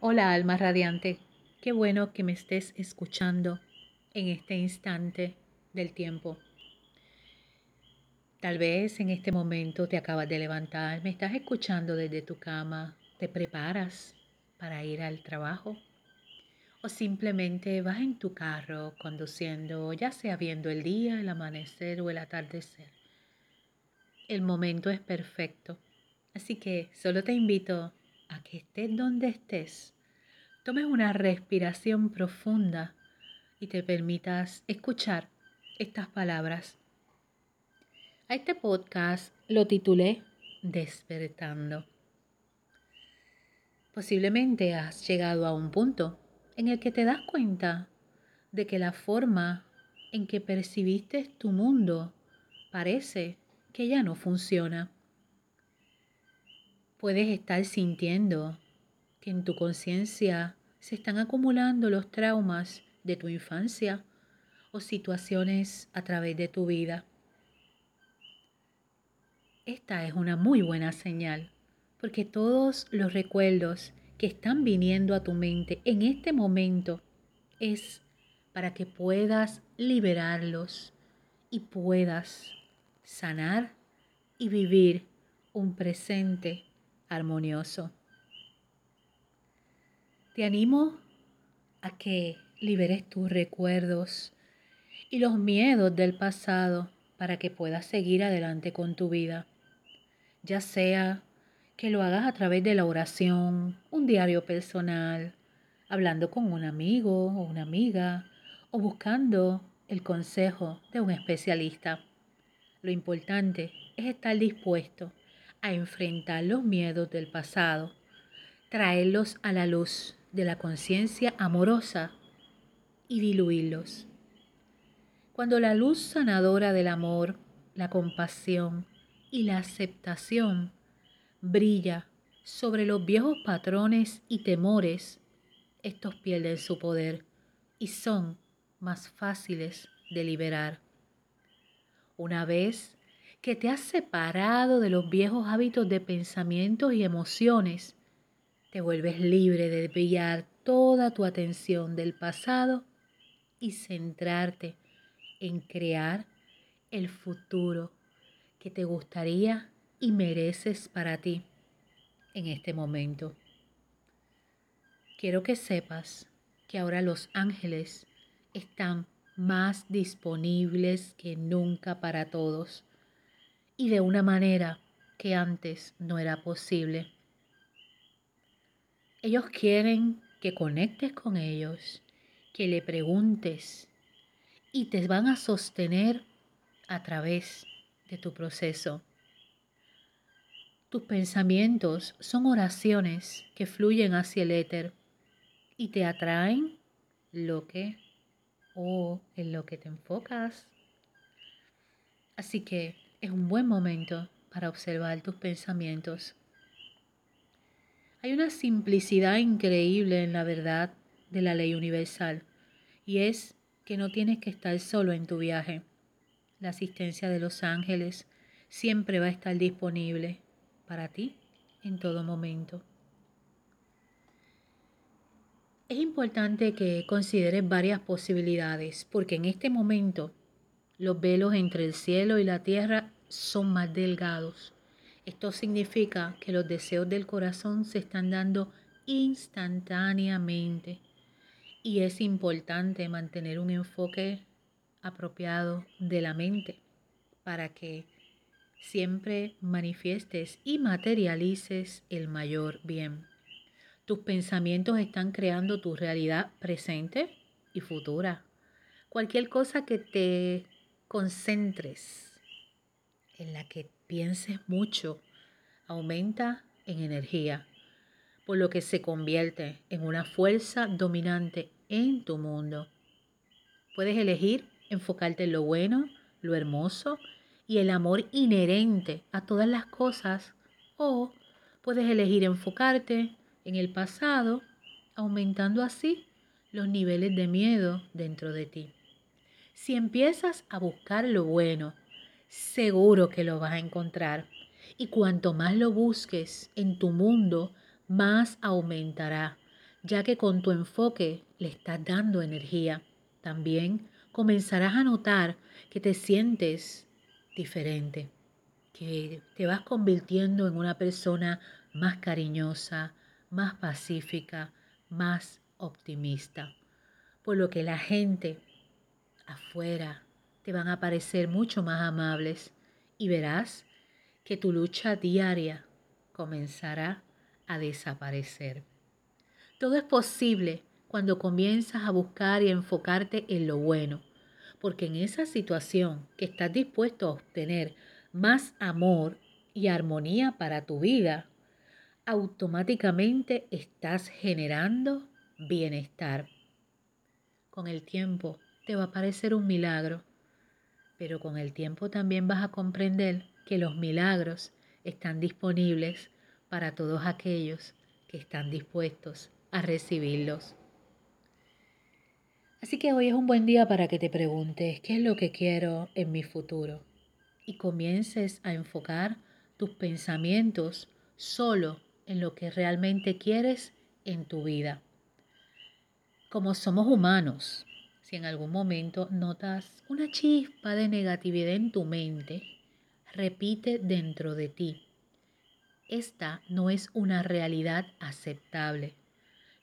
Hola alma radiante, qué bueno que me estés escuchando en este instante del tiempo. Tal vez en este momento te acabas de levantar, me estás escuchando desde tu cama, te preparas para ir al trabajo o simplemente vas en tu carro conduciendo, ya sea viendo el día, el amanecer o el atardecer. El momento es perfecto, así que solo te invito estés donde estés, tomes una respiración profunda y te permitas escuchar estas palabras. A este podcast lo titulé Despertando. Posiblemente has llegado a un punto en el que te das cuenta de que la forma en que percibiste tu mundo parece que ya no funciona. Puedes estar sintiendo que en tu conciencia se están acumulando los traumas de tu infancia o situaciones a través de tu vida. Esta es una muy buena señal, porque todos los recuerdos que están viniendo a tu mente en este momento es para que puedas liberarlos y puedas sanar y vivir un presente armonioso. Te animo a que liberes tus recuerdos y los miedos del pasado para que puedas seguir adelante con tu vida, ya sea que lo hagas a través de la oración, un diario personal, hablando con un amigo o una amiga o buscando el consejo de un especialista. Lo importante es estar dispuesto a enfrentar los miedos del pasado, traerlos a la luz de la conciencia amorosa y diluirlos. Cuando la luz sanadora del amor, la compasión y la aceptación brilla sobre los viejos patrones y temores, estos pierden su poder y son más fáciles de liberar. Una vez que te has separado de los viejos hábitos de pensamientos y emociones, te vuelves libre de desviar toda tu atención del pasado y centrarte en crear el futuro que te gustaría y mereces para ti en este momento. Quiero que sepas que ahora los ángeles están más disponibles que nunca para todos y de una manera que antes no era posible. Ellos quieren que conectes con ellos, que le preguntes y te van a sostener a través de tu proceso. Tus pensamientos son oraciones que fluyen hacia el éter y te atraen lo que o en lo que te enfocas. Así que es un buen momento para observar tus pensamientos. Hay una simplicidad increíble en la verdad de la ley universal y es que no tienes que estar solo en tu viaje. La asistencia de los ángeles siempre va a estar disponible para ti en todo momento. Es importante que consideres varias posibilidades porque en este momento los velos entre el cielo y la tierra son más delgados. Esto significa que los deseos del corazón se están dando instantáneamente y es importante mantener un enfoque apropiado de la mente para que siempre manifiestes y materialices el mayor bien. Tus pensamientos están creando tu realidad presente y futura. Cualquier cosa que te concentres, en la que pienses mucho, aumenta en energía, por lo que se convierte en una fuerza dominante en tu mundo. Puedes elegir enfocarte en lo bueno, lo hermoso y el amor inherente a todas las cosas o puedes elegir enfocarte en el pasado, aumentando así los niveles de miedo dentro de ti. Si empiezas a buscar lo bueno, seguro que lo vas a encontrar. Y cuanto más lo busques en tu mundo, más aumentará ya que con tu enfoque le estás dando energía. También comenzarás a notar que te sientes diferente, que te vas convirtiendo en una persona más cariñosa, más pacífica, más optimista. Por lo que la gente afuera te van a parecer mucho más amables y verás que tu lucha diaria comenzará a desaparecer. Todo es posible cuando comienzas a buscar y enfocarte en lo bueno, porque en esa situación que estás dispuesto a obtener más amor y armonía para tu vida, automáticamente estás generando bienestar. Con el tiempo te va a parecer un milagro, pero con el tiempo también vas a comprender que los milagros están disponibles para todos aquellos que están dispuestos a recibirlos. Así que hoy es un buen día para que te preguntes qué es lo que quiero en mi futuro y comiences a enfocar tus pensamientos solo en lo que realmente quieres en tu vida. Como somos humanos, si en algún momento notas una chispa de negatividad en tu mente, repite dentro de ti. Esta no es una realidad aceptable.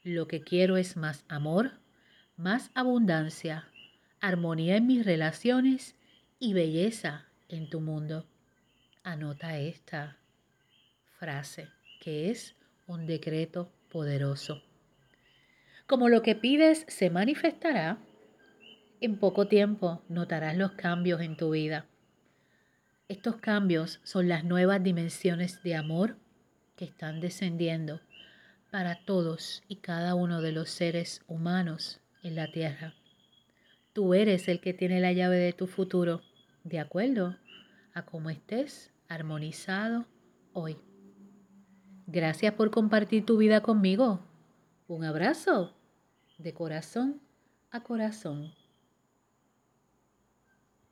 Lo que quiero es más amor, más abundancia, armonía en mis relaciones y belleza en tu mundo. Anota esta frase que es un decreto poderoso. Como lo que pides se manifestará, en poco tiempo notarás los cambios en tu vida. Estos cambios son las nuevas dimensiones de amor que están descendiendo para todos y cada uno de los seres humanos en la tierra. Tú eres el que tiene la llave de tu futuro, de acuerdo a cómo estés armonizado hoy. Gracias por compartir tu vida conmigo. Un abrazo de corazón a corazón.